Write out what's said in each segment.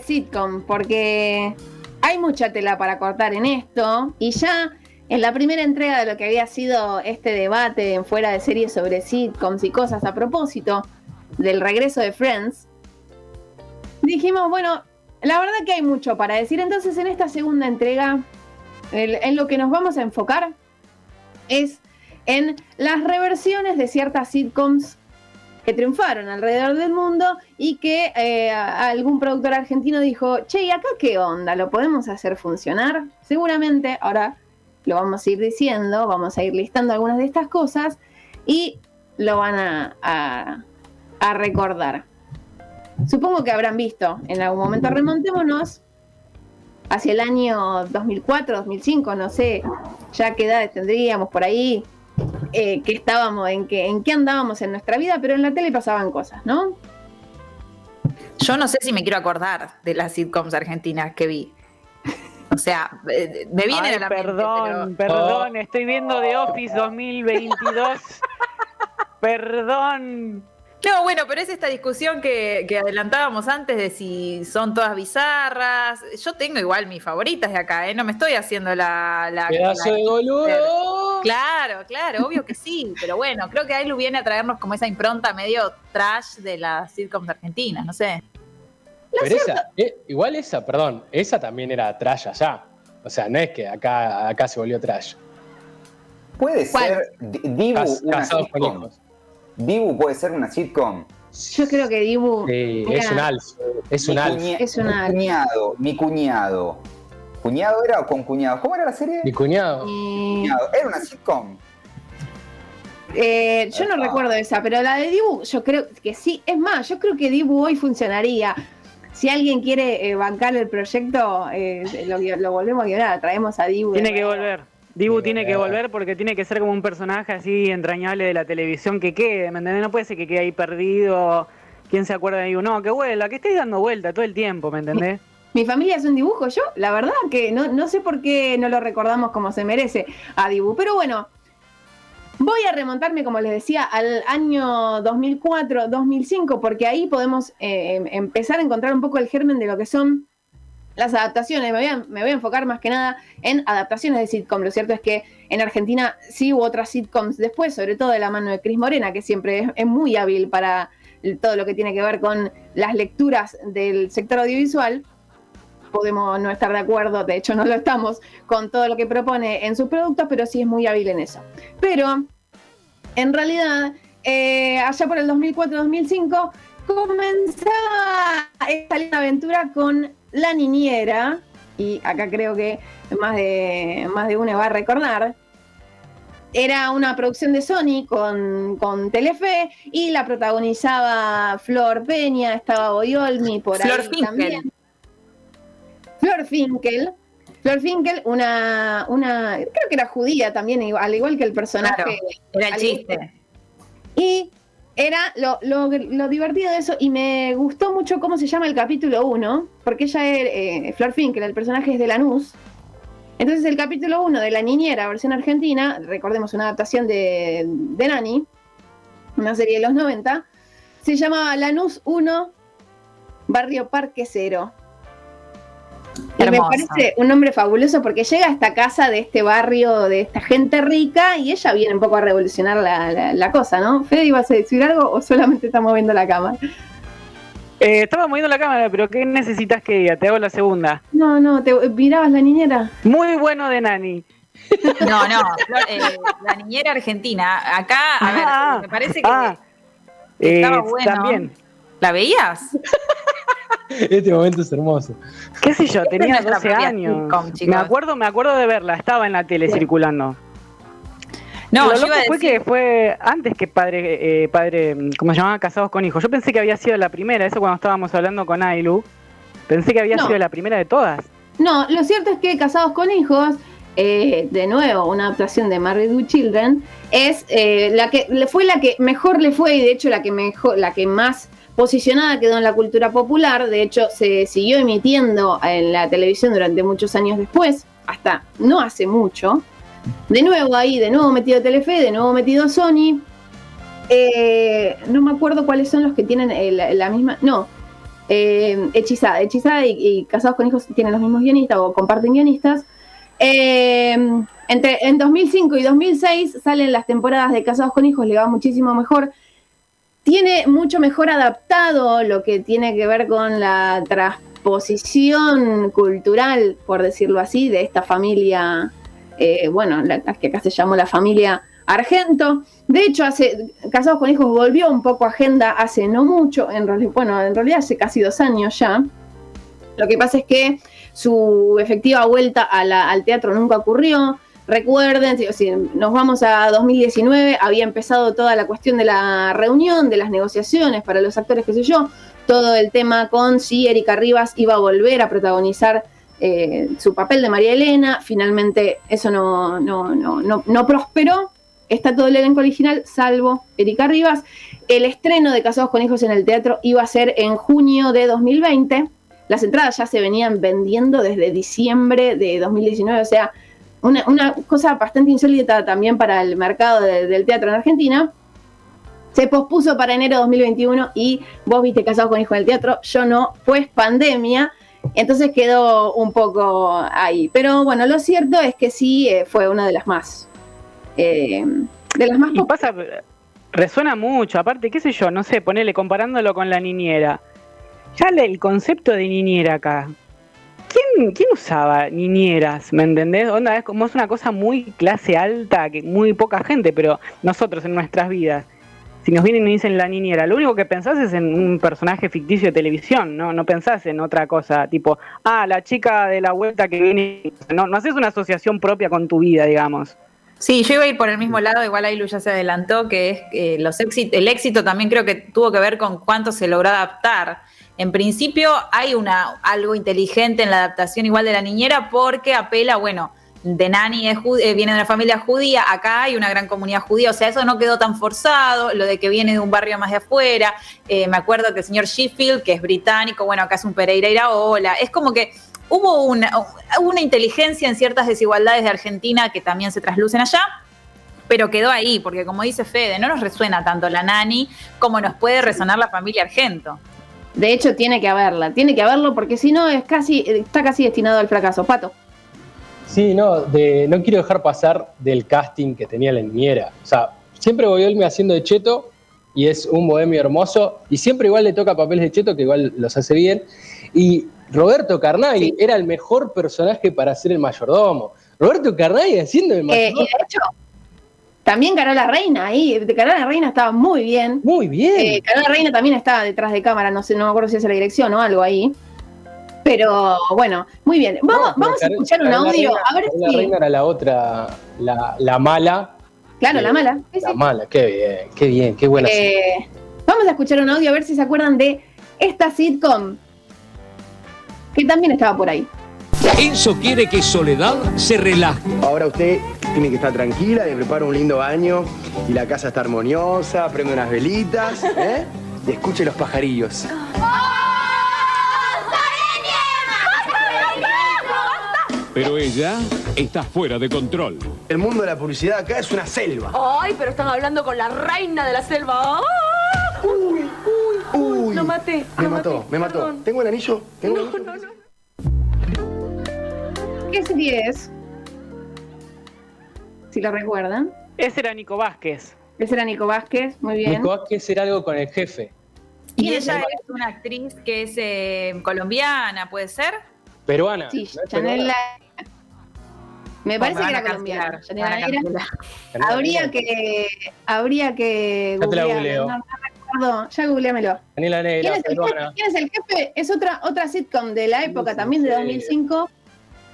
Sitcom porque hay mucha tela para cortar en esto y ya en la primera entrega de lo que había sido este debate en fuera de series sobre sitcoms y cosas a propósito del regreso de Friends, dijimos, bueno, la verdad que hay mucho para decir, entonces en esta segunda entrega en lo que nos vamos a enfocar es en las reversiones de ciertas sitcoms que triunfaron alrededor del mundo y que eh, algún productor argentino dijo, che, ¿y acá qué onda? ¿Lo podemos hacer funcionar? Seguramente, ahora lo vamos a ir diciendo, vamos a ir listando algunas de estas cosas y lo van a, a recordar. Supongo que habrán visto en algún momento, remontémonos hacia el año 2004, 2005, no sé ya qué edades tendríamos por ahí, eh, que estábamos, en qué, en qué andábamos en nuestra vida, pero en la tele pasaban cosas, ¿no? Yo no sé si me quiero acordar de las sitcoms argentinas que vi. O sea, eh, me viene de la Perdón, perdón, estoy viendo The Office 2022. perdón. No, bueno, pero es esta discusión que, adelantábamos antes de si son todas bizarras. Yo tengo igual mis favoritas de acá, ¿eh? No me estoy haciendo la... la ¡Pedazo de boludo! Claro, claro, obvio que sí. Pero bueno, creo que Ailu viene a traernos como esa impronta medio trash de las sitcoms argentinas, no sé. Pero esa, eh, igual esa, perdón, esa también era trash allá. O sea, no es que acá, acá se volvió trash. Puede ser Dibu una sitcom. Dibu puede ser una sitcom. Yo creo que Dibu. es un alf. Es un alf. Es un mi cuñado. Mi cuñado. ¿Cuñado era o con cuñado? ¿Cómo era la serie? Mi cuñado. Era una sitcom. Eh, yo no recuerdo esa, pero la de Dibu, yo creo que sí. Es más, yo creo que Dibu hoy funcionaría. Si alguien quiere eh, bancar el proyecto, eh, lo, volvemos a guionar, traemos a Dibu. Tiene que volver. Dibu tiene que volver porque tiene que ser como un personaje así entrañable de la televisión que quede, ¿me entendés? No puede ser que quede ahí perdido. ¿Quién se acuerda de Dibu? No, que vuela, que estés dando vuelta todo el tiempo, ¿me entendés? Mi, familia es un dibujo, yo, la verdad que no, no sé por qué no lo recordamos como se merece a Dibu. Pero bueno, Voy a remontarme, como les decía, al año 2004-2005, porque ahí podemos eh, em, empezar a encontrar un poco el germen de lo que son las adaptaciones, me voy, a, enfocar más que nada en adaptaciones de sitcom. Lo cierto es que en Argentina sí hubo otras sitcoms después, sobre todo de la mano de Cris Morena, que siempre es, muy hábil para todo lo que tiene que ver con las lecturas del sector audiovisual. Podemos no estar de acuerdo, de hecho no lo estamos, con todo lo que propone en sus productos, pero sí es muy hábil en eso. Pero, en realidad, eh, allá por el 2004-2005, comenzaba esta linda aventura con la Niñera, y acá creo que más de, más de uno va a recordar, era una producción de Sony con, con, Telefe y la protagonizaba Flor Peña, estaba Boyolmi por ahí también. Flor Finkel. Flor Finkel, una, una, creo que era judía también, al igual que el personaje. era el chiste. Y era lo, lo, divertido de eso y me gustó mucho cómo se llama el capítulo 1, porque ella es eh, Flor Finkel, el personaje es de Lanús. Entonces el capítulo 1 de La Niñera, versión argentina, recordemos una adaptación de, de Nani, una serie de los 90, se llamaba Lanús 1, Barrio Parque Cero. Y me parece un nombre fabuloso porque llega a esta casa de este barrio, de esta gente rica, y ella viene un poco a revolucionar la, cosa, ¿no? Fede, ¿ibas a decir algo o solamente está moviendo la cámara? Eh, estaba moviendo la cámara, pero ¿qué necesitas que diga? Te hago la segunda. No, no, ¿te mirabas la niñera? Muy bueno de Nani. No, no, eh, la niñera argentina. Acá, a ver, ah, me parece que ah. estaba eh, bueno. También. ¿La veías? Este momento es hermoso. ¿Qué sé yo? Tenía 12 años. me acuerdo, me acuerdo de verla, estaba en la tele circulando. No, yo fue que fue antes que padre, eh, padre, como se llamaba, Casados con Hijos. Yo pensé que había sido la primera, eso cuando estábamos hablando con Ailu. Pensé que había sido la primera de todas. No, lo cierto es que Casados con Hijos, eh, de nuevo, una adaptación de Married with Children, es eh, la que fue la que mejor le fue y de hecho la que mejor, la que más posicionada quedó en la cultura popular, de hecho se siguió emitiendo en la televisión durante muchos años después, hasta no hace mucho. De nuevo ahí, de nuevo metido Telefe, de nuevo metido Sony. Eh, no me acuerdo cuáles son los que tienen la misma. No. eh, Hechizada. Hechizada y, Casados con Hijos tienen los mismos guionistas o comparten guionistas. Eh, entre, en 2005 y 2006 salen las temporadas de Casados con Hijos, le va muchísimo mejor. Tiene mucho mejor adaptado lo que tiene que ver con la transposición cultural, por decirlo así, de esta familia, eh, bueno, la, que acá se llamó la familia Argento. De hecho, hace Casados con Hijos volvió un poco a agenda hace no mucho, en bueno, en realidad hace casi dos años ya. Lo que pasa es que su efectiva vuelta al teatro nunca ocurrió. Recuerden, si, nos vamos a 2019, había empezado toda la cuestión de la reunión, de las negociaciones para los actores, qué sé yo, todo el tema con si Erika Rivas iba a volver a protagonizar eh, su papel de María Elena. Finalmente eso no, no, no, no prosperó está todo el elenco original, salvo Erika Rivas. El estreno de Casados con Hijos en el teatro iba a ser en junio de 2020. Las entradas ya se venían vendiendo desde diciembre de 2019, o sea, una, cosa bastante insólita también para el mercado del teatro en Argentina. Se pospuso para enero de 2021 y vos viste Casados con Hijos en el teatro, yo no, pues pandemia. Entonces quedó un poco ahí. Pero bueno, lo cierto es que sí eh, fue una de las más eh, de las más y pasa, resuena mucho, aparte, qué sé yo, no sé, ponele comparándolo con la niñera. Ya el concepto de niñera acá. ¿Quién, ¿Quién usaba niñeras? ¿Me entendés? Onda, es como es una cosa muy clase alta, que muy poca gente, pero nosotros en nuestras vidas si nos vienen y dicen la niñera, lo único que pensás es en un personaje ficticio de televisión, no, no pensás en otra cosa, tipo, ah, la chica de la vuelta que viene, no, no haces una asociación propia con tu vida, digamos. Sí, yo iba a ir por el mismo lado, igual ahí Lu ya se adelantó, que es eh, los el éxito también creo que tuvo que ver con cuánto se logró adaptar. En principio hay una, algo inteligente en la adaptación igual de la niñera porque apela, bueno, de Nani es eh, viene de una familia judía, acá hay una gran comunidad judía, o sea, eso no quedó tan forzado, lo de que viene de un barrio más de afuera, eh, me acuerdo que el señor Sheffield, que es británico, bueno, acá es un Pereira Iraola, es como que hubo una, una inteligencia en ciertas desigualdades de Argentina que también se traslucen allá, pero quedó ahí, porque como dice Fede, no nos resuena tanto la nani como nos puede resonar la familia Argento. De hecho, tiene que haberla, tiene que haberlo, porque si no, es casi, está casi destinado al fracaso. Pato. Sí, no, de, no quiero dejar pasar del casting que tenía la niñera. O sea, siempre voy a irme haciendo de cheto y es un bohemio hermoso, y siempre igual le toca papeles de cheto, que igual los hace bien. Y Roberto Carnaghi era el mejor personaje para ser el mayordomo. Roberto Carnaghi haciendo el mayordomo. Eh, y de hecho, también Carola Reina ahí. Carola Reina estaba muy bien. Muy bien. Eh, Carola Reina también estaba detrás de cámara, no sé, no me acuerdo si es la dirección o algo ahí. Pero bueno, muy bien. Vamos, vamos a escuchar un audio. a ver Carola Reina era la otra, la, mala. Claro, la mala. La mala, qué bien, qué bien, qué buena. Eh, vamos a escuchar un audio a ver si se acuerdan de esta sitcom que también estaba por ahí. Enzo quiere que Soledad se relaje. Ahora usted tiene que estar tranquila, le prepara un lindo baño y la casa está armoniosa, prende unas velitas ¿eh? y escuche los pajarillos. Pero ella está fuera de control. El mundo de la publicidad acá es una selva. Ay, pero están hablando con la reina de la selva. Uy, uy, uy. Lo maté. Me mató, me mató. ¿Tengo el anillo? ¿Tengo no, no, no. ¿Qué serie es? Si lo recuerdan. Ese era Nico Vázquez. Ese era Nico Vázquez, muy bien. Nico Vázquez era algo con el jefe. Y ella es una actriz que es eh, colombiana, ¿puede ser? Peruana. Sí, Chanel Me parece que era colombiana. Habría que. Habría que. Ya te la googleo. No, ya googleamelo. Negra, ¿Quién, es el jefe? ¿Quién es el jefe? Es otra, otra sitcom de la época, también de 2005,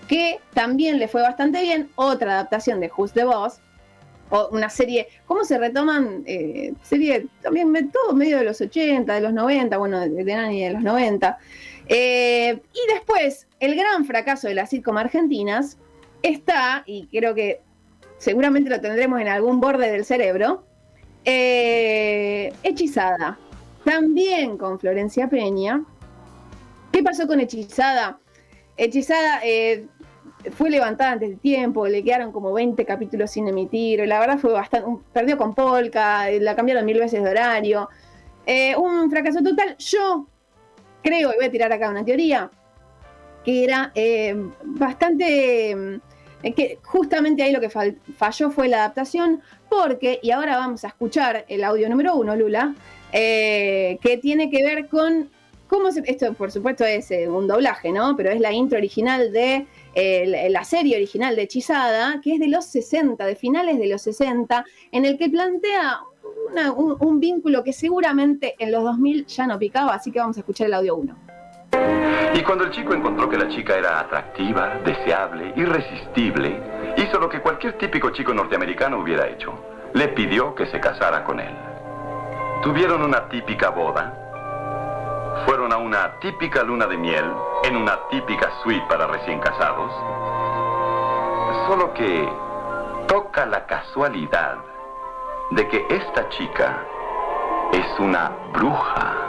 que también le fue bastante bien. Otra adaptación de Who's the Boss. O una serie. ¿Cómo se retoman? Eh, serie también todo medio de los 80, de los 90, bueno, de, de Nani de los 90. Eh, y después, el gran fracaso de las sitcom argentinas está, y creo que seguramente lo tendremos en algún borde del cerebro, eh, Hechizada. También con Florencia Peña. ¿Qué pasó con Hechizada? Hechizada eh, fue levantada antes de tiempo, le quedaron como 20 capítulos sin emitir, la verdad fue bastante, perdió con Polka, la cambiaron mil veces de horario. un fracaso total. Yo creo, y voy a tirar acá una teoría, que era eh, bastante que justamente ahí lo que falló fue la adaptación, porque, y ahora vamos a escuchar el audio número uno, Lula, eh, que tiene que ver con cómo esto por supuesto es eh, un doblaje, ¿no? Pero es la intro original de la serie original de Hechizada, que es de los 60, de finales de los 60, en el que plantea un, un, vínculo que seguramente en los 2000 ya no picaba, así que vamos a escuchar el audio 1. Y cuando el chico encontró que la chica era atractiva, deseable, irresistible, hizo lo que cualquier típico chico norteamericano hubiera hecho. Le pidió que se casara con él. Tuvieron una típica boda. Fueron a una típica luna de miel en una típica suite para recién casados. Solo que toca la casualidad de que esta chica es una bruja.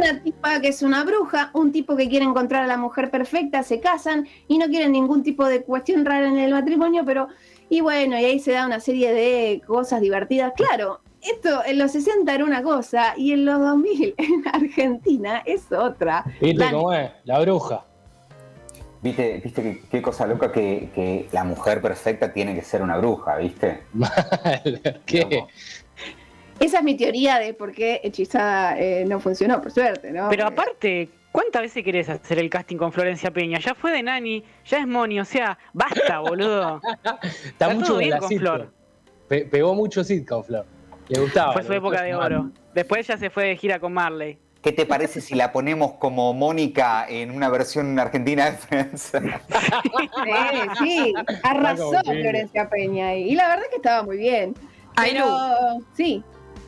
una tipa que es una bruja, un tipo que quiere encontrar a la mujer perfecta, se casan y no quieren ningún tipo de cuestión rara en el matrimonio, pero y bueno, y ahí se da una serie de cosas divertidas. Claro, esto en los 60 era una cosa y en los 2000 en Argentina es otra. ¿Viste cómo es? La bruja. ¿Viste, viste qué, cosa loca que, la mujer perfecta tiene que ser una bruja, viste? ¿Qué? Esa es mi teoría de por qué Hechizada eh, no funcionó, por suerte, ¿no? Pero aparte, ¿cuántas veces querés hacer el casting con Florencia Peña? Ya fue de Nani, ya es Moni, o sea, basta, boludo. Está, mucho bien con Flor. pegó mucho con Flor. Le gustaba. Fue su época de oro. Después ya se fue de gira con Marley. ¿Qué te parece si la ponemos como Mónica en una versión argentina de Friends? sí, sí, arrasó Florencia Peña y la verdad es que estaba muy bien. Pero, sí.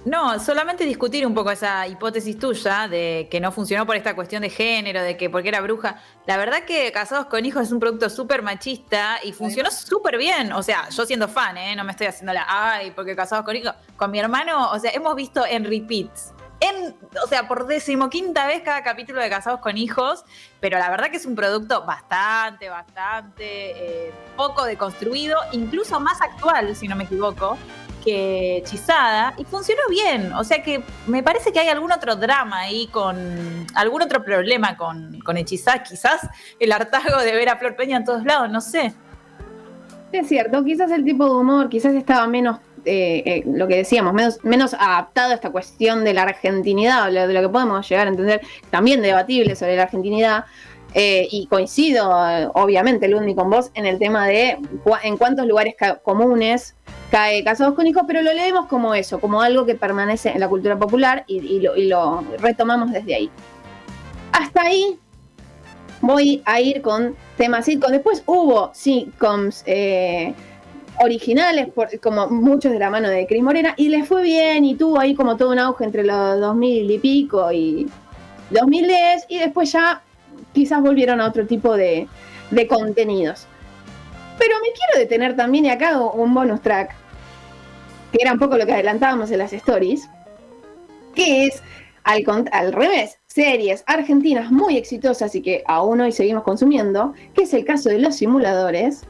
No, solamente discutir un poco esa hipótesis tuya de que no funcionó por esta cuestión de género, de que porque era bruja. La verdad que Casados con Hijos es un producto súper machista y funcionó súper bien. O sea, yo siendo fan, ¿eh? no me estoy haciendo la, ay, porque Casados con Hijos. Con mi hermano, o sea, hemos visto en repeats. En, o sea, por decimoquinta vez cada capítulo de Casados con Hijos, pero la verdad que es un producto bastante, bastante eh, poco deconstruido, incluso más actual, si no me equivoco, que Hechizada y funcionó bien. O sea que me parece que hay algún otro drama ahí con algún otro problema con, con Hechizada. Quizás el hartazgo de ver a Flor Peña en todos lados, no sé. Es cierto, quizás el tipo de humor, quizás estaba menos, eh, eh, lo que decíamos, menos, menos adaptado a esta cuestión de la argentinidad, de lo que podemos llegar a entender, también debatible sobre la argentinidad. Eh, y coincido, obviamente, Lundi, con vos en el tema de en cuántos lugares comunes cae Casados con Hijos, pero lo leemos como eso, como algo que permanece en la cultura popular y, lo, retomamos desde ahí. Hasta ahí voy a ir con temas sitcoms. Después hubo sitcoms eh, originales, como muchos de la mano de Cris Morena, y les fue bien y tuvo ahí como todo un auge entre los 2000 y pico y 2010, y después ya quizás volvieron a otro tipo de, de contenidos. Pero me quiero detener también, y acá un bonus track, que era un poco lo que adelantábamos en las stories, que es al, al revés, series argentinas muy exitosas y que aún hoy seguimos consumiendo, que es el caso de los simuladores,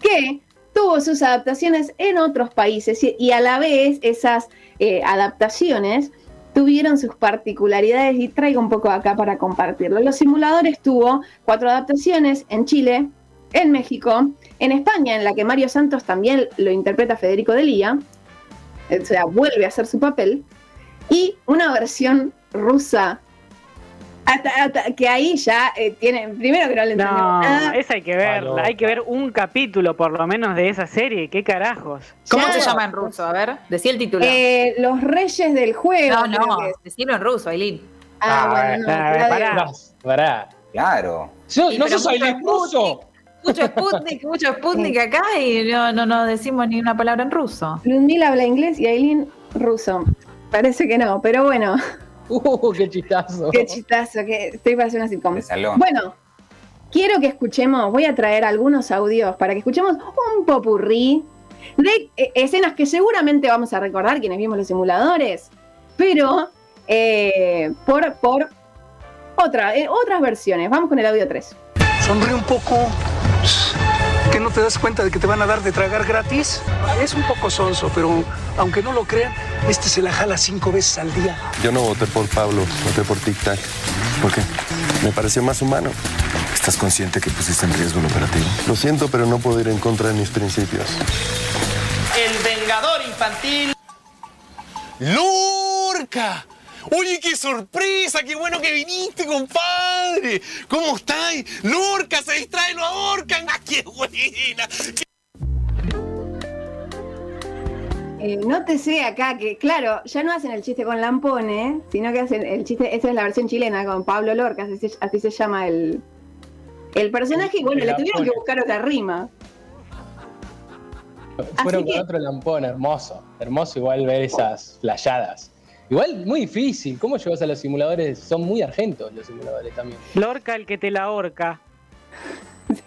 que tuvo sus adaptaciones en otros países y, a la vez esas eh, adaptaciones tuvieron sus particularidades y traigo un poco acá para compartirlo. Los simuladores tuvo cuatro adaptaciones en Chile, en México, en España, en la que Mario Santos también lo interpreta Federico Delía, o sea, vuelve a hacer su papel, y una versión rusa. Que ahí ya eh, tiene, primero que no le entendemos no, nada. esa hay que ver, hay que ver un capítulo por lo menos de esa serie, qué carajos. ¿Cómo se llama en ruso? A ver, decía el título. Eh, los Reyes del Juego. No, no, decirlo en ruso, Aileen. Ah, bueno, no, pará, pará. Claro. no sos Aileen ruso. Mucho Sputnik, mucho Sputnik acá y no, no, no decimos ni una palabra en ruso. Ludmila habla inglés y Aileen ruso. Parece que no, pero bueno. Uh, qué chistazo. Qué chistazo, que estoy para hacer una sitcom. Bueno, quiero que escuchemos, voy a traer algunos audios para que escuchemos un popurrí de eh, escenas que seguramente vamos a recordar quienes vimos los simuladores, pero eh, por, por otra, eh, otras versiones. Vamos con el audio 3. Sonríe un poco ¿Que no te das cuenta de que te van a dar de tragar gratis? Es un poco sonso, pero aunque no lo crean, este se la jala cinco veces al día. Yo no voté por Pablo, voté por Tic Tac. ¿Por qué? Me pareció más humano. ¿Estás consciente que pusiste en riesgo el operativo? Lo siento, pero no puedo ir en contra de mis principios. El Vengador Infantil. ¡Lorca! Oye, qué sorpresa, qué bueno que viniste, compadre. ¿Cómo estáis? Lorca, se distrae, lo ahorcan. ¡Ah, qué buena! Eh, no te sé acá que, claro, ya no hacen el chiste con Lampone, sino que hacen el chiste, esa es la versión chilena con Pablo Lorca, así se, llama el, el personaje, y bueno, le tuvieron que buscar otra rima. Fueron con otro Lampone, hermoso, hermoso igual ver esas flayadas. Igual muy difícil, ¿cómo llevas a los simuladores? Son muy argentos los simuladores también. Lorca el que te la horca.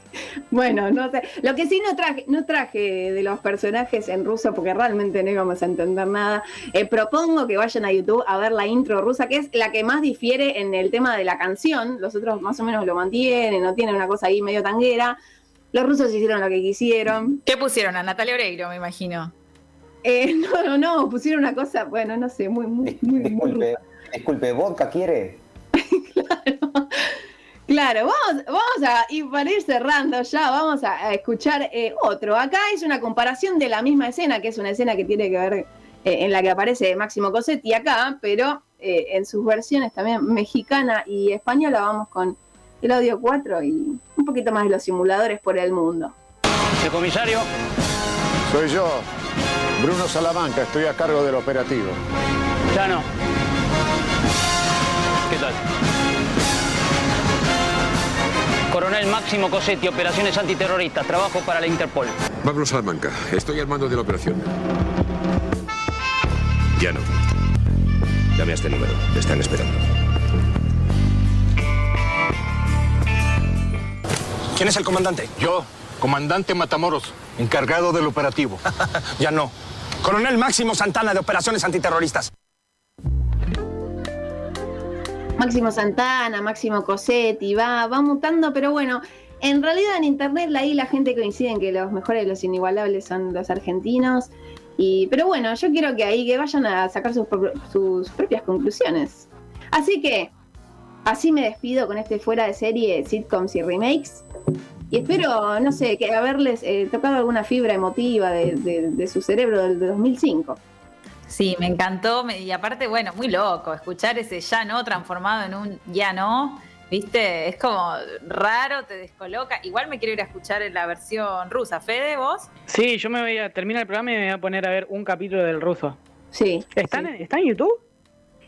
Bueno, no sé. Lo que sí no traje, no traje de los personajes en ruso porque realmente no íbamos a entender nada. Eh, propongo que vayan a YouTube a ver la intro rusa, que es la que más difiere en el tema de la canción. Los otros más o menos lo mantienen, no tienen una cosa ahí medio tanguera. Los rusos hicieron lo que quisieron. ¿Qué pusieron? A Natalia Oreiro, me imagino. Eh, no, no, no, pusieron una cosa, bueno, no sé, muy, muy, muy. Disculpe, disculpe, ¿vodka quiere? claro. Claro, vamos, vamos a, y para ir cerrando ya, vamos a, escuchar eh, otro. Acá es una comparación de la misma escena, que es una escena que tiene que ver eh, en la que aparece Máximo Cosetti acá, pero eh, en sus versiones también mexicana y española vamos con el audio 4 y un poquito más de los simuladores por el mundo. ¿El comisario? Soy yo, Bruno Salamanca, estoy a cargo del operativo. Ya no. ¿Qué tal? Coronel Máximo Cosetti, operaciones antiterroristas, trabajo para la Interpol. Pablo Salamanca, estoy al mando de la operación. Ya no. Llame a este número, te están esperando. ¿Quién es el comandante? Yo, comandante Matamoros, encargado del operativo. ya no. Coronel Máximo Santana de operaciones antiterroristas. Máximo Santana, Máximo Cosetti, va, va mutando, pero bueno, en realidad en internet ahí la gente coincide en que los mejores, los inigualables son los argentinos. Y, pero bueno, yo quiero que ahí que vayan a sacar sus, propias conclusiones. Así que, así me despido con este fuera de serie, sitcoms y remakes. Y espero, no sé, que haberles eh, tocado alguna fibra emotiva de, de su cerebro del 2005. Sí, me encantó. Y aparte, bueno, muy loco, escuchar ese ya no transformado en un ya no. ¿Viste? Es como raro, te descoloca. Igual me quiero ir a escuchar en la versión rusa. ¿Fede, vos? Sí, yo me voy a terminar el programa y me voy a poner a ver un capítulo del ruso. Sí. ¿Están, En, ¿está en YouTube?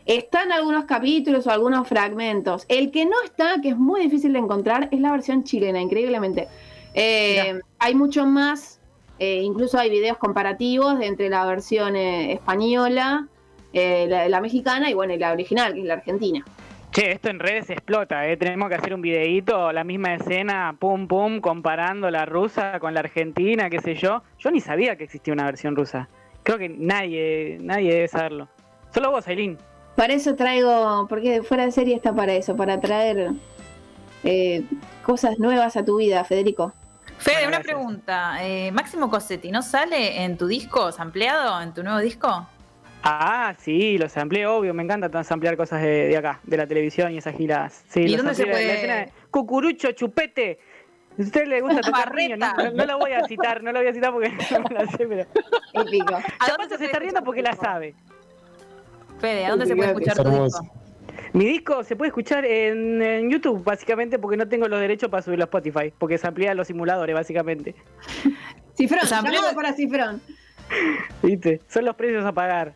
Están algunos capítulos o algunos fragmentos. El que no está, que es muy difícil de encontrar, es la versión chilena, increíblemente. Eh, hay mucho más eh, incluso hay videos comparativos entre la versión eh, española, la, mexicana y bueno, la original, que es la argentina. Che, esto en redes explota, ¿eh? tenemos que hacer un videíto, la misma escena, pum pum, comparando la rusa con la argentina, qué sé yo. Yo ni sabía que existía una versión rusa. Creo que nadie, nadie debe saberlo. Solo vos, Aileen. Para eso traigo, porque fuera de serie está para eso, para traer cosas nuevas a tu vida, Federico. Fede, una pregunta. Eh, Máximo Cosetti, ¿no sale en tu disco sampleado, en tu nuevo disco? Ah, sí, los amplié, obvio, me encanta ampliar cosas de, acá, de la televisión y esas giras. Sí, ¿Y dónde se puede? Cucurucho, chupete. Si a usted le gusta tocar riño, no, no, lo voy a citar, no lo voy a citar porque no me la sé, pero... Épico. se, se está riendo porque la sabe. Fede, ¿a dónde se puede escuchar tu disco? Mi disco se puede escuchar en, YouTube, básicamente, porque no tengo los derechos para subirlo a Spotify, porque se amplía los simuladores, básicamente. Cifrón, llamamos para Cifrón. Viste, son los precios a pagar.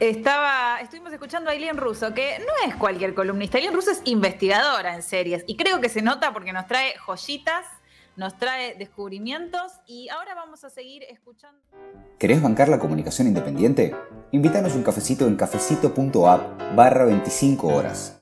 Estaba, estuvimos escuchando a Aileen Russo, que no es cualquier columnista. Aileen Russo es investigadora en series y creo que se nota porque nos trae joyitas, nos trae descubrimientos y ahora vamos a seguir escuchando. ¿Querés bancar la comunicación independiente? Invítanos un cafecito en cafecito.app barra 25 horas.